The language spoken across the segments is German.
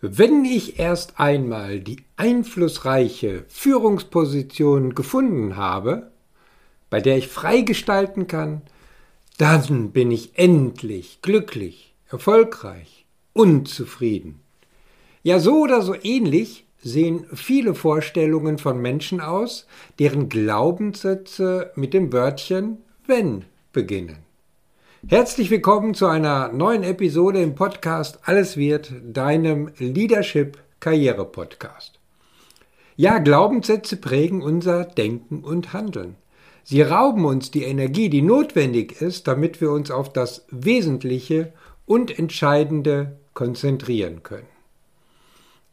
Wenn ich erst einmal die einflussreiche Führungsposition gefunden habe, bei der ich frei gestalten kann, dann bin ich endlich glücklich, erfolgreich und zufrieden. Ja, so oder so ähnlich sehen viele Vorstellungen von Menschen aus, deren Glaubenssätze mit dem Wörtchen wenn beginnen. Herzlich willkommen zu einer neuen Episode im Podcast Alles wird, deinem Leadership Karriere Podcast. Ja, Glaubenssätze prägen unser Denken und Handeln. Sie rauben uns die Energie, die notwendig ist, damit wir uns auf das Wesentliche und Entscheidende konzentrieren können.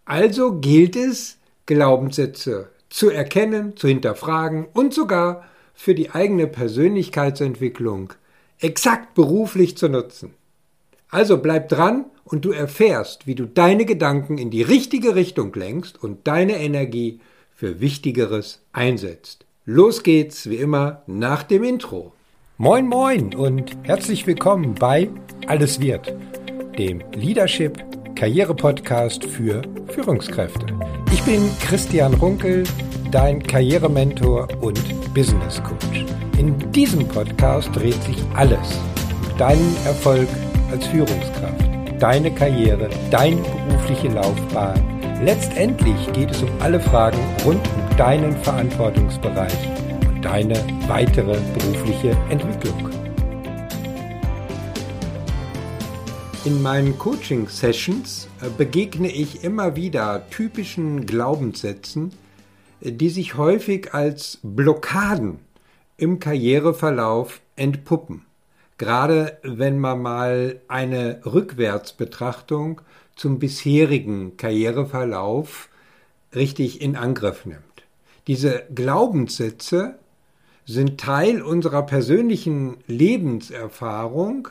Also gilt es, Glaubenssätze zu erkennen, zu hinterfragen und sogar für die eigene Persönlichkeitsentwicklung exakt beruflich zu nutzen. Also bleib dran und du erfährst, wie du deine Gedanken in die richtige Richtung lenkst und deine Energie für Wichtigeres einsetzt. Los geht's, wie immer, nach dem Intro. Moin moin und herzlich willkommen bei Alles wird, dem Leadership Karriere-Podcast für Führungskräfte. Ich bin Christian Runkel, dein Karrierementor und Business Coach. In diesem Podcast dreht sich alles um deinen Erfolg als Führungskraft, deine Karriere, deine berufliche Laufbahn. Letztendlich geht es um alle Fragen rund um deinen Verantwortungsbereich und deine weitere berufliche Entwicklung. In meinen Coaching-Sessions äh, begegne ich immer wieder typischen Glaubenssätzen, die sich häufig als Blockaden im Karriereverlauf entpuppen. Gerade wenn man mal eine Rückwärtsbetrachtung zum bisherigen Karriereverlauf richtig in Angriff nimmt. Diese Glaubenssätze sind Teil unserer persönlichen Lebenserfahrung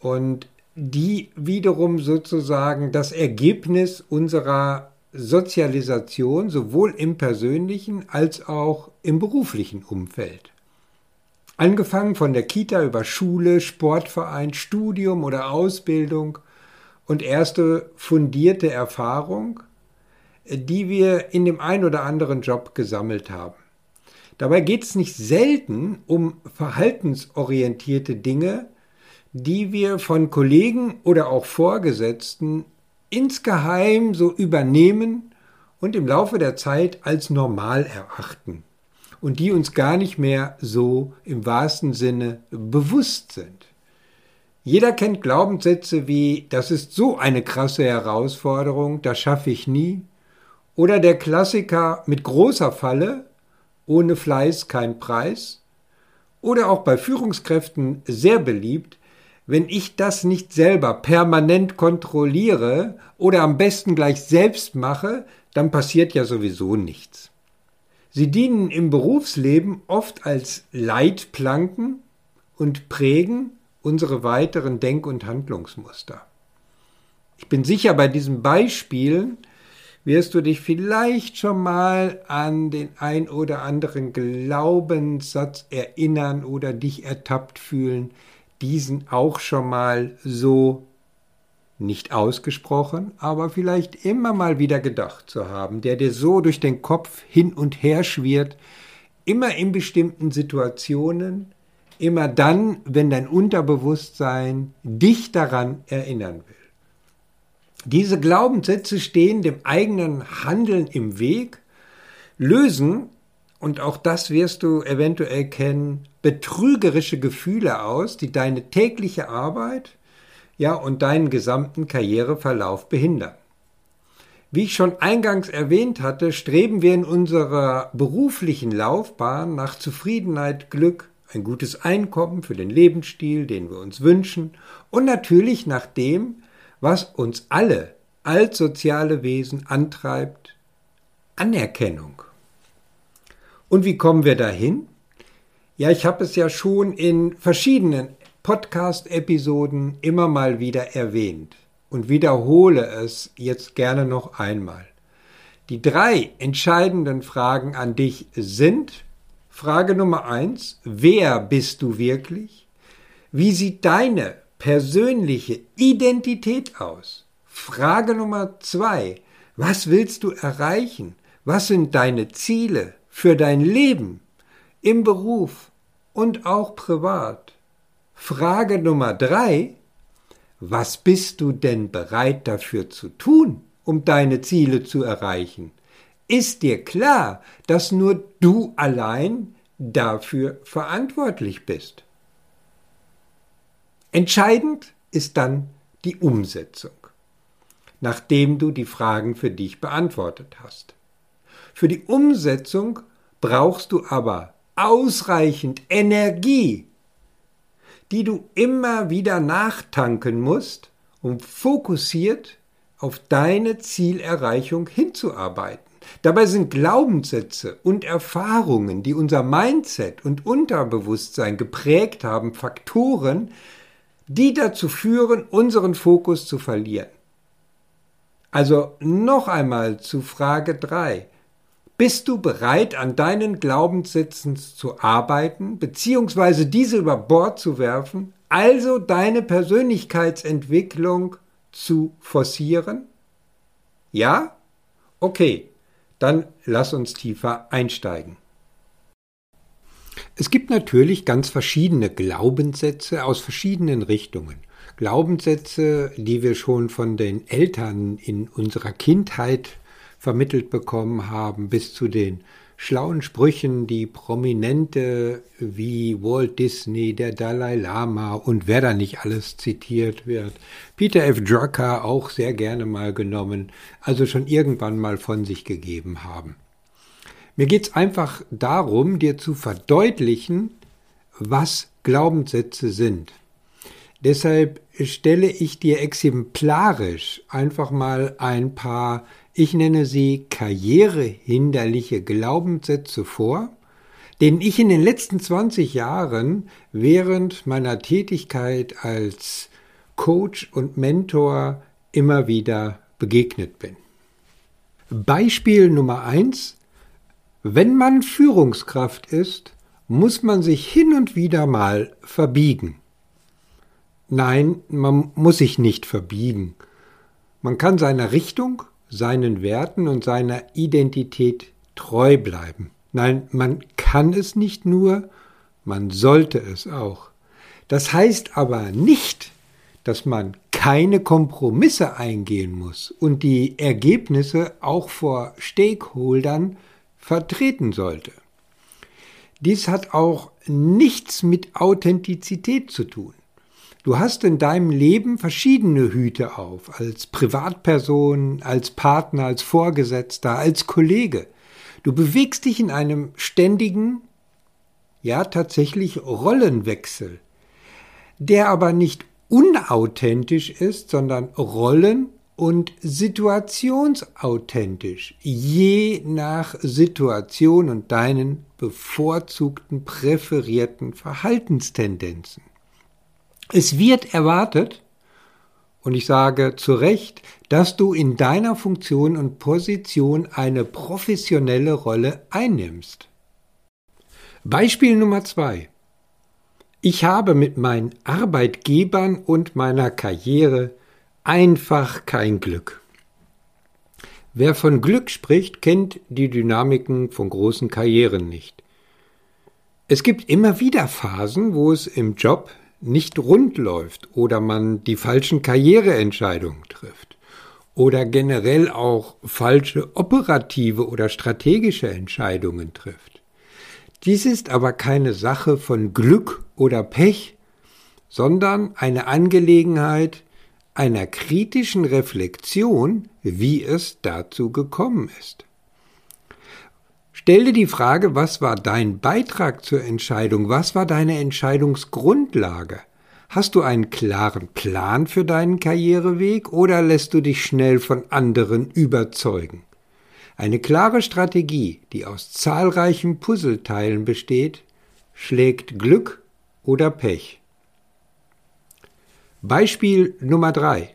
und die wiederum sozusagen das Ergebnis unserer Sozialisation sowohl im persönlichen als auch im beruflichen Umfeld. Angefangen von der Kita über Schule, Sportverein, Studium oder Ausbildung und erste fundierte Erfahrung, die wir in dem ein oder anderen Job gesammelt haben. Dabei geht es nicht selten um verhaltensorientierte Dinge, die wir von Kollegen oder auch Vorgesetzten insgeheim so übernehmen und im Laufe der Zeit als normal erachten und die uns gar nicht mehr so im wahrsten Sinne bewusst sind. Jeder kennt Glaubenssätze wie das ist so eine krasse Herausforderung, das schaffe ich nie, oder der Klassiker mit großer Falle, ohne Fleiß kein Preis, oder auch bei Führungskräften sehr beliebt, wenn ich das nicht selber permanent kontrolliere oder am besten gleich selbst mache, dann passiert ja sowieso nichts. Sie dienen im Berufsleben oft als Leitplanken und prägen unsere weiteren Denk- und Handlungsmuster. Ich bin sicher, bei diesen Beispielen wirst du dich vielleicht schon mal an den ein oder anderen Glaubenssatz erinnern oder dich ertappt fühlen, diesen auch schon mal so nicht ausgesprochen, aber vielleicht immer mal wieder gedacht zu haben, der dir so durch den Kopf hin und her schwirrt, immer in bestimmten Situationen, immer dann, wenn dein Unterbewusstsein dich daran erinnern will. Diese Glaubenssätze stehen dem eigenen Handeln im Weg, lösen, und auch das wirst du eventuell kennen, betrügerische Gefühle aus, die deine tägliche Arbeit, ja und deinen gesamten Karriereverlauf behindern. Wie ich schon eingangs erwähnt hatte, streben wir in unserer beruflichen Laufbahn nach Zufriedenheit, Glück, ein gutes Einkommen für den Lebensstil, den wir uns wünschen und natürlich nach dem, was uns alle als soziale Wesen antreibt, Anerkennung. Und wie kommen wir dahin? Ja, ich habe es ja schon in verschiedenen Podcast-Episoden immer mal wieder erwähnt und wiederhole es jetzt gerne noch einmal. Die drei entscheidenden Fragen an dich sind Frage Nummer eins, wer bist du wirklich? Wie sieht deine persönliche Identität aus? Frage Nummer zwei. Was willst du erreichen? Was sind deine Ziele für dein Leben im Beruf und auch privat? Frage Nummer drei. Was bist du denn bereit dafür zu tun, um deine Ziele zu erreichen? Ist dir klar, dass nur du allein dafür verantwortlich bist? Entscheidend ist dann die Umsetzung nachdem du die Fragen für dich beantwortet hast. Für die Umsetzung brauchst du aber ausreichend Energie, die du immer wieder nachtanken musst, um fokussiert auf deine Zielerreichung hinzuarbeiten. Dabei sind Glaubenssätze und Erfahrungen, die unser Mindset und Unterbewusstsein geprägt haben, Faktoren, die dazu führen, unseren Fokus zu verlieren. Also noch einmal zu Frage 3. Bist du bereit, an deinen Glaubenssätzen zu arbeiten, beziehungsweise diese über Bord zu werfen, also deine Persönlichkeitsentwicklung zu forcieren? Ja? Okay, dann lass uns tiefer einsteigen. Es gibt natürlich ganz verschiedene Glaubenssätze aus verschiedenen Richtungen. Glaubenssätze, die wir schon von den Eltern in unserer Kindheit vermittelt bekommen haben, bis zu den schlauen Sprüchen, die Prominente wie Walt Disney, der Dalai Lama und wer da nicht alles zitiert wird, Peter F. Drucker auch sehr gerne mal genommen, also schon irgendwann mal von sich gegeben haben. Mir geht's einfach darum, dir zu verdeutlichen, was Glaubenssätze sind. Deshalb stelle ich dir exemplarisch einfach mal ein paar, ich nenne sie karrierehinderliche Glaubenssätze vor, denen ich in den letzten 20 Jahren während meiner Tätigkeit als Coach und Mentor immer wieder begegnet bin. Beispiel Nummer eins: Wenn man Führungskraft ist, muss man sich hin und wieder mal verbiegen. Nein, man muss sich nicht verbiegen. Man kann seiner Richtung, seinen Werten und seiner Identität treu bleiben. Nein, man kann es nicht nur, man sollte es auch. Das heißt aber nicht, dass man keine Kompromisse eingehen muss und die Ergebnisse auch vor Stakeholdern vertreten sollte. Dies hat auch nichts mit Authentizität zu tun. Du hast in deinem Leben verschiedene Hüte auf, als Privatperson, als Partner, als Vorgesetzter, als Kollege. Du bewegst dich in einem ständigen, ja tatsächlich Rollenwechsel, der aber nicht unauthentisch ist, sondern rollen- und situationsauthentisch, je nach Situation und deinen bevorzugten, präferierten Verhaltenstendenzen. Es wird erwartet, und ich sage zu Recht, dass du in deiner Funktion und Position eine professionelle Rolle einnimmst. Beispiel Nummer zwei. Ich habe mit meinen Arbeitgebern und meiner Karriere einfach kein Glück. Wer von Glück spricht, kennt die Dynamiken von großen Karrieren nicht. Es gibt immer wieder Phasen, wo es im Job nicht rund läuft oder man die falschen Karriereentscheidungen trifft oder generell auch falsche operative oder strategische Entscheidungen trifft. Dies ist aber keine Sache von Glück oder Pech, sondern eine Angelegenheit einer kritischen Reflexion, wie es dazu gekommen ist. Stell dir die Frage, was war dein Beitrag zur Entscheidung? Was war deine Entscheidungsgrundlage? Hast du einen klaren Plan für deinen Karriereweg oder lässt du dich schnell von anderen überzeugen? Eine klare Strategie, die aus zahlreichen Puzzleteilen besteht, schlägt Glück oder Pech. Beispiel Nummer drei: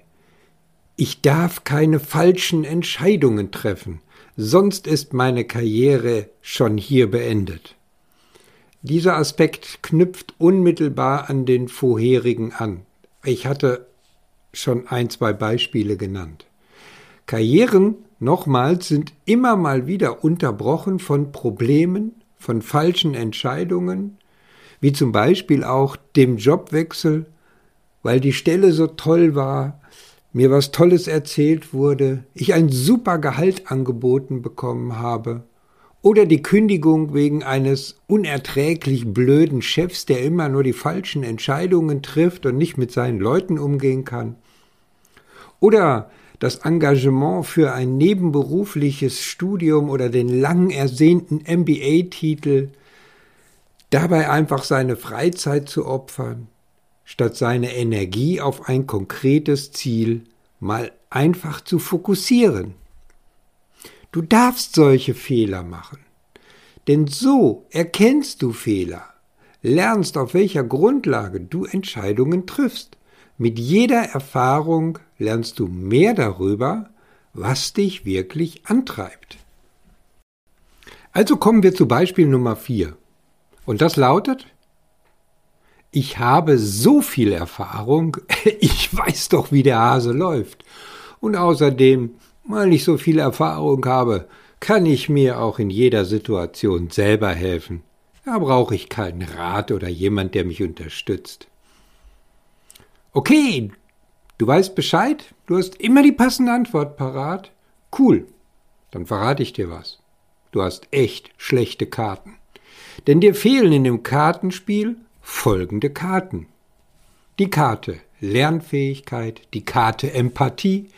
Ich darf keine falschen Entscheidungen treffen sonst ist meine Karriere schon hier beendet. Dieser Aspekt knüpft unmittelbar an den vorherigen an. Ich hatte schon ein, zwei Beispiele genannt. Karrieren, nochmals, sind immer mal wieder unterbrochen von Problemen, von falschen Entscheidungen, wie zum Beispiel auch dem Jobwechsel, weil die Stelle so toll war, mir was Tolles erzählt wurde, ich ein super Gehalt angeboten bekommen habe, oder die Kündigung wegen eines unerträglich blöden Chefs, der immer nur die falschen Entscheidungen trifft und nicht mit seinen Leuten umgehen kann, oder das Engagement für ein nebenberufliches Studium oder den lang ersehnten MBA-Titel, dabei einfach seine Freizeit zu opfern, statt seine Energie auf ein konkretes Ziel mal einfach zu fokussieren. Du darfst solche Fehler machen, denn so erkennst du Fehler, lernst auf welcher Grundlage du Entscheidungen triffst. Mit jeder Erfahrung lernst du mehr darüber, was dich wirklich antreibt. Also kommen wir zu Beispiel Nummer 4. Und das lautet, ich habe so viel Erfahrung, ich weiß doch, wie der Hase läuft. Und außerdem, weil ich so viel Erfahrung habe, kann ich mir auch in jeder Situation selber helfen. Da brauche ich keinen Rat oder jemand, der mich unterstützt. Okay, du weißt Bescheid, du hast immer die passende Antwort parat. Cool, dann verrate ich dir was. Du hast echt schlechte Karten. Denn dir fehlen in dem Kartenspiel folgende Karten. Die Karte Lernfähigkeit, die Karte Empathie,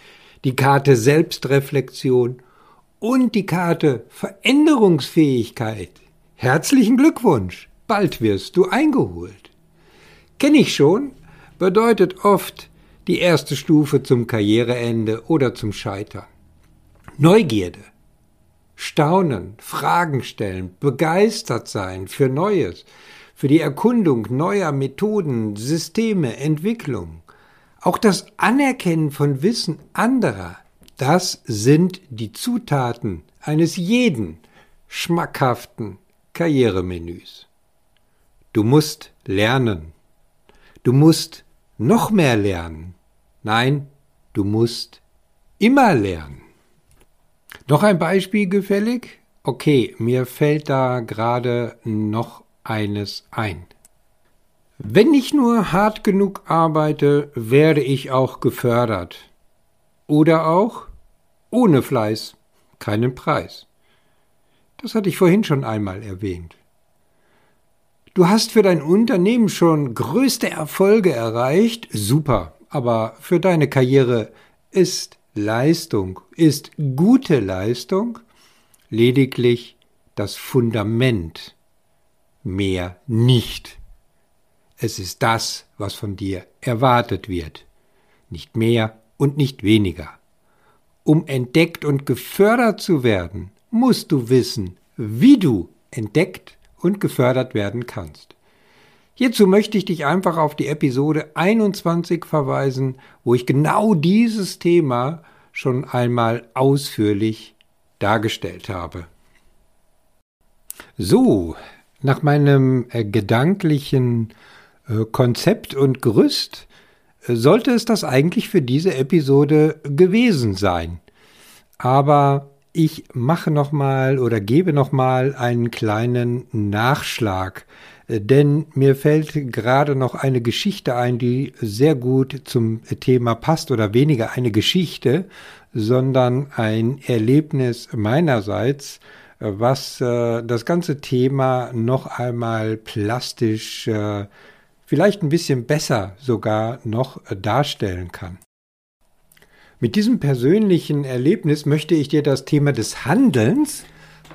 die Karte Selbstreflexion und die Karte Veränderungsfähigkeit. Herzlichen Glückwunsch, bald wirst du eingeholt. Kenn ich schon, bedeutet oft die erste Stufe zum Karriereende oder zum Scheitern. Neugierde, Staunen, Fragen stellen, begeistert sein für Neues, für die Erkundung neuer Methoden, Systeme, Entwicklung. Auch das Anerkennen von Wissen anderer, das sind die Zutaten eines jeden schmackhaften Karrieremenüs. Du musst lernen. Du musst noch mehr lernen. Nein, du musst immer lernen. Noch ein Beispiel gefällig? Okay, mir fällt da gerade noch eines ein. Wenn ich nur hart genug arbeite, werde ich auch gefördert. Oder auch ohne Fleiß keinen Preis. Das hatte ich vorhin schon einmal erwähnt. Du hast für dein Unternehmen schon größte Erfolge erreicht, super, aber für deine Karriere ist Leistung, ist gute Leistung lediglich das Fundament mehr nicht. Es ist das, was von dir erwartet wird, nicht mehr und nicht weniger. Um entdeckt und gefördert zu werden, musst du wissen, wie du entdeckt und gefördert werden kannst. Hierzu möchte ich dich einfach auf die Episode 21 verweisen, wo ich genau dieses Thema schon einmal ausführlich dargestellt habe. So, nach meinem äh, gedanklichen äh, Konzept und Gerüst äh, sollte es das eigentlich für diese Episode gewesen sein. Aber ich mache noch mal oder gebe noch mal einen kleinen Nachschlag, denn mir fällt gerade noch eine Geschichte ein, die sehr gut zum Thema passt oder weniger eine Geschichte, sondern ein Erlebnis meinerseits, was äh, das ganze Thema noch einmal plastisch, äh, vielleicht ein bisschen besser sogar noch äh, darstellen kann. Mit diesem persönlichen Erlebnis möchte ich dir das Thema des Handelns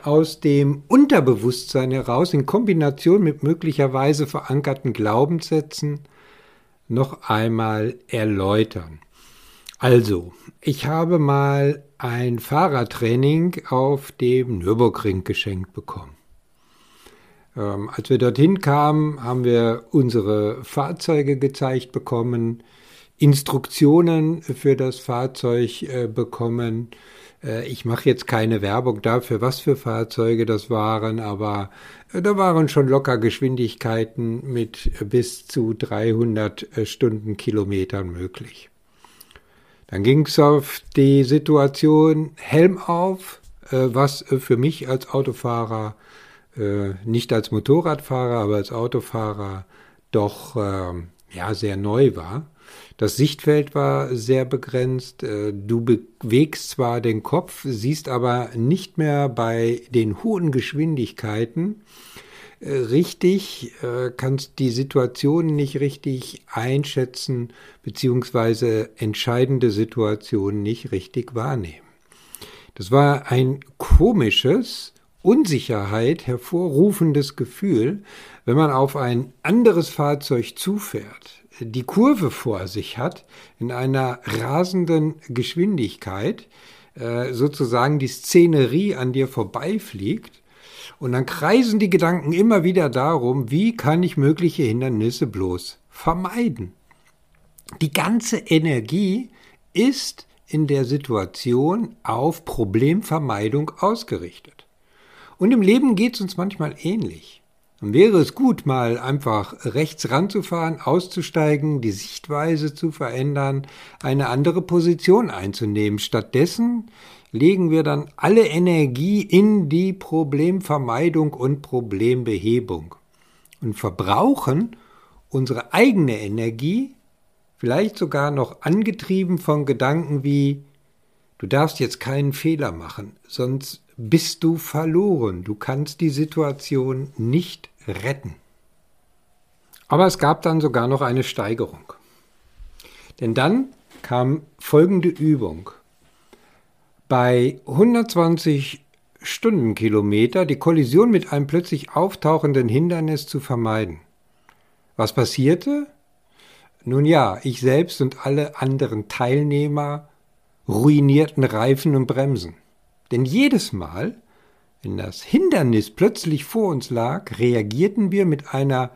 aus dem Unterbewusstsein heraus in Kombination mit möglicherweise verankerten Glaubenssätzen noch einmal erläutern. Also, ich habe mal ein Fahrradtraining auf dem Nürburgring geschenkt bekommen. Ähm, als wir dorthin kamen, haben wir unsere Fahrzeuge gezeigt bekommen, Instruktionen für das Fahrzeug äh, bekommen. Äh, ich mache jetzt keine Werbung dafür, was für Fahrzeuge das waren, aber äh, da waren schon locker Geschwindigkeiten mit bis zu 300 äh, Stundenkilometern möglich. Dann ging es auf die Situation Helm auf, äh, was äh, für mich als Autofahrer, äh, nicht als Motorradfahrer, aber als Autofahrer doch ja sehr neu war. Das Sichtfeld war sehr begrenzt. Du bewegst zwar den Kopf, siehst aber nicht mehr bei den hohen Geschwindigkeiten richtig, kannst die Situation nicht richtig einschätzen, beziehungsweise entscheidende Situationen nicht richtig wahrnehmen. Das war ein komisches, Unsicherheit hervorrufendes Gefühl, wenn man auf ein anderes Fahrzeug zufährt, die Kurve vor sich hat, in einer rasenden Geschwindigkeit, äh, sozusagen die Szenerie an dir vorbeifliegt, und dann kreisen die Gedanken immer wieder darum, wie kann ich mögliche Hindernisse bloß vermeiden. Die ganze Energie ist in der Situation auf Problemvermeidung ausgerichtet. Und im Leben geht es uns manchmal ähnlich. Dann wäre es gut, mal einfach rechts ranzufahren, auszusteigen, die Sichtweise zu verändern, eine andere Position einzunehmen. Stattdessen legen wir dann alle Energie in die Problemvermeidung und Problembehebung und verbrauchen unsere eigene Energie vielleicht sogar noch angetrieben von Gedanken wie Du darfst jetzt keinen Fehler machen, sonst bist du verloren, du kannst die Situation nicht retten. Aber es gab dann sogar noch eine Steigerung. Denn dann kam folgende Übung. Bei 120 Stundenkilometer die Kollision mit einem plötzlich auftauchenden Hindernis zu vermeiden. Was passierte? Nun ja, ich selbst und alle anderen Teilnehmer ruinierten Reifen und Bremsen. Denn jedes Mal, wenn das Hindernis plötzlich vor uns lag, reagierten wir mit einer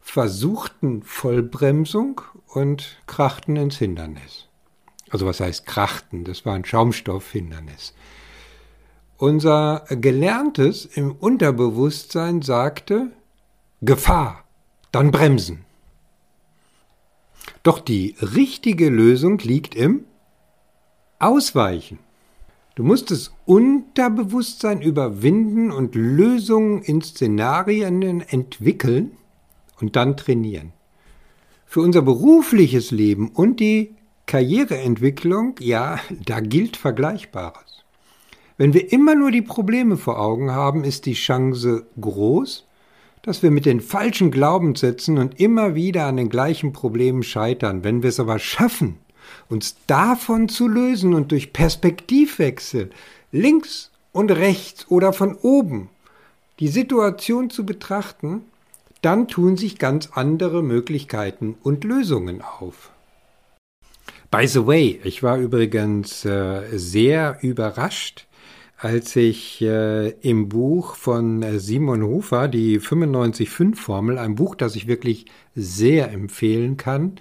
versuchten Vollbremsung und krachten ins Hindernis. Also was heißt krachten? Das war ein Schaumstoffhindernis. Unser Gelerntes im Unterbewusstsein sagte Gefahr, dann bremsen. Doch die richtige Lösung liegt im Ausweichen. Du musst das Unterbewusstsein überwinden und Lösungen in Szenarien entwickeln und dann trainieren. Für unser berufliches Leben und die Karriereentwicklung, ja, da gilt Vergleichbares. Wenn wir immer nur die Probleme vor Augen haben, ist die Chance groß, dass wir mit den falschen Glaubenssätzen und immer wieder an den gleichen Problemen scheitern. Wenn wir es aber schaffen, uns davon zu lösen und durch Perspektivwechsel links und rechts oder von oben die Situation zu betrachten, dann tun sich ganz andere Möglichkeiten und Lösungen auf. By the way, ich war übrigens äh, sehr überrascht, als ich äh, im Buch von äh, Simon Hofer, die 95-5-Formel, ein Buch, das ich wirklich sehr empfehlen kann,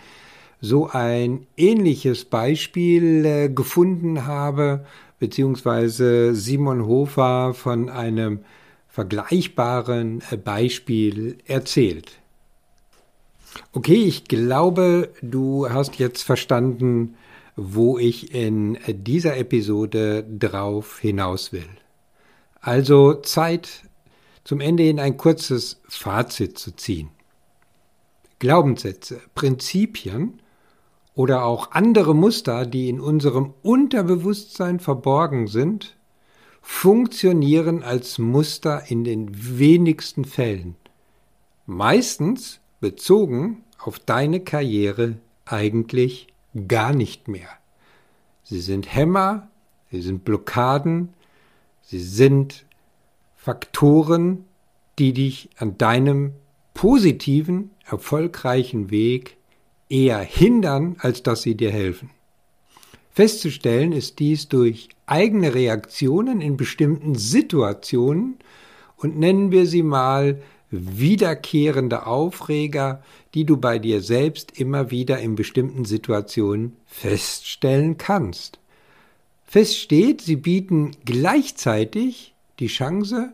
so ein ähnliches Beispiel äh, gefunden habe, beziehungsweise Simon Hofer von einem vergleichbaren äh, Beispiel erzählt. Okay, ich glaube, du hast jetzt verstanden, wo ich in dieser Episode drauf hinaus will. Also Zeit, zum Ende hin ein kurzes Fazit zu ziehen. Glaubenssätze, Prinzipien oder auch andere Muster, die in unserem Unterbewusstsein verborgen sind, funktionieren als Muster in den wenigsten Fällen. Meistens bezogen auf deine Karriere eigentlich gar nicht mehr. Sie sind Hämmer, sie sind Blockaden, sie sind Faktoren, die dich an deinem positiven, erfolgreichen Weg eher hindern, als dass sie dir helfen. Festzustellen ist dies durch eigene Reaktionen in bestimmten Situationen und nennen wir sie mal wiederkehrende Aufreger, die du bei dir selbst immer wieder in bestimmten Situationen feststellen kannst. Fest steht, sie bieten gleichzeitig die Chance,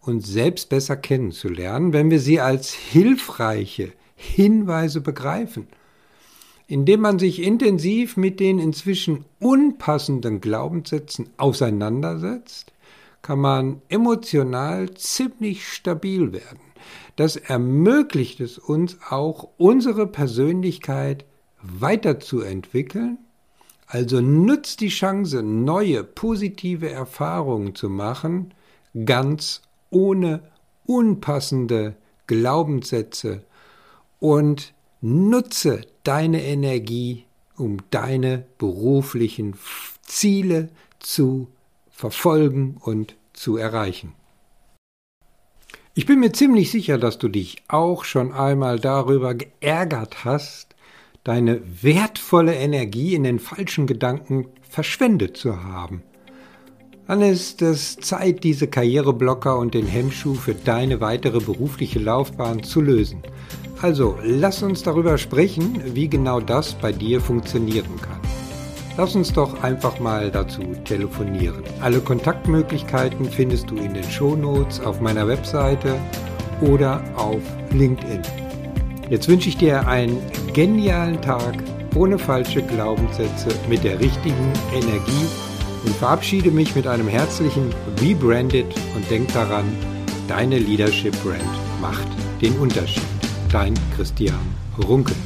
uns selbst besser kennenzulernen, wenn wir sie als hilfreiche Hinweise begreifen. Indem man sich intensiv mit den inzwischen unpassenden Glaubenssätzen auseinandersetzt, kann man emotional ziemlich stabil werden. Das ermöglicht es uns auch, unsere Persönlichkeit weiterzuentwickeln. Also nutzt die Chance, neue positive Erfahrungen zu machen, ganz ohne unpassende Glaubenssätze und nutze deine Energie, um deine beruflichen Ziele zu verfolgen und zu erreichen. Ich bin mir ziemlich sicher, dass du dich auch schon einmal darüber geärgert hast, deine wertvolle Energie in den falschen Gedanken verschwendet zu haben. Dann ist es Zeit, diese Karriereblocker und den Hemmschuh für deine weitere berufliche Laufbahn zu lösen. Also, lass uns darüber sprechen, wie genau das bei dir funktionieren kann. Lass uns doch einfach mal dazu telefonieren. Alle Kontaktmöglichkeiten findest du in den Shownotes auf meiner Webseite oder auf LinkedIn. Jetzt wünsche ich dir einen genialen Tag ohne falsche Glaubenssätze mit der richtigen Energie und verabschiede mich mit einem herzlichen Rebranded und denk daran, deine Leadership Brand macht den Unterschied. Dein Christian Runkel.